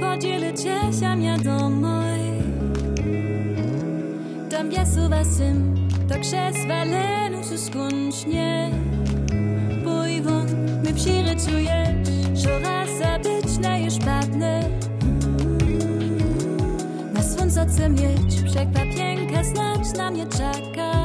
Podzielę ciesiamia do mojej Tam biasuwa sym Tak przez walenu skądś nie Pojwon my przyrecujesz Żora zabyć na już padnę. Na słońce mieć Wszak ta piękna na mnie czeka.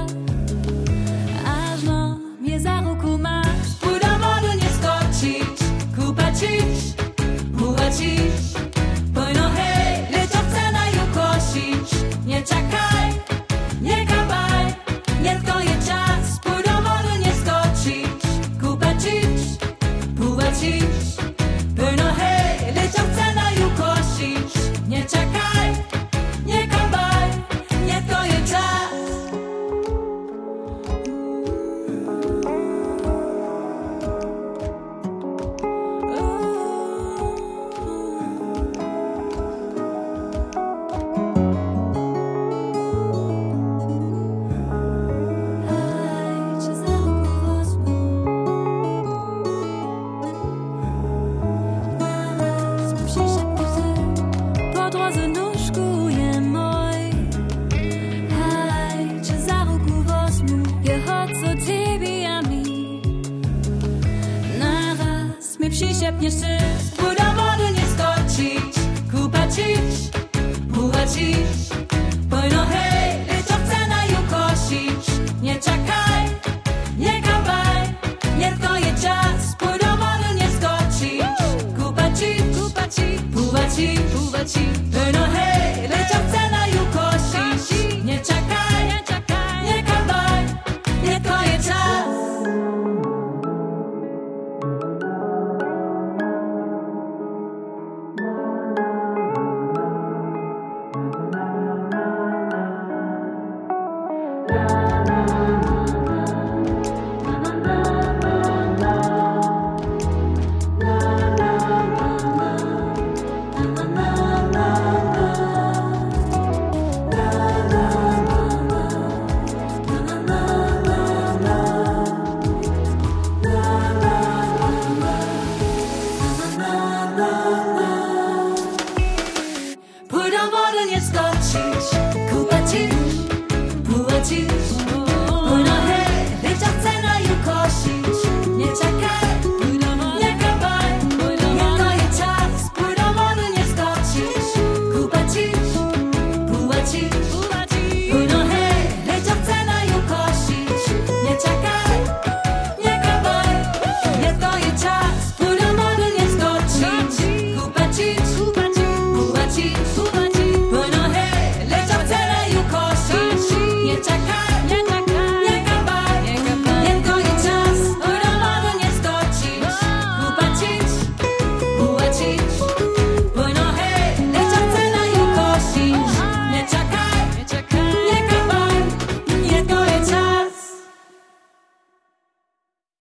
przysiepniesz się, Buda wody nie skoczyć, kupa cisz, buła. Pojno hej, lecz cena ją kosić, nie czekaj, nie kawaj, nie to je czas, Buda wody nie skoczyć, kupa cisz, buła cisz. union star.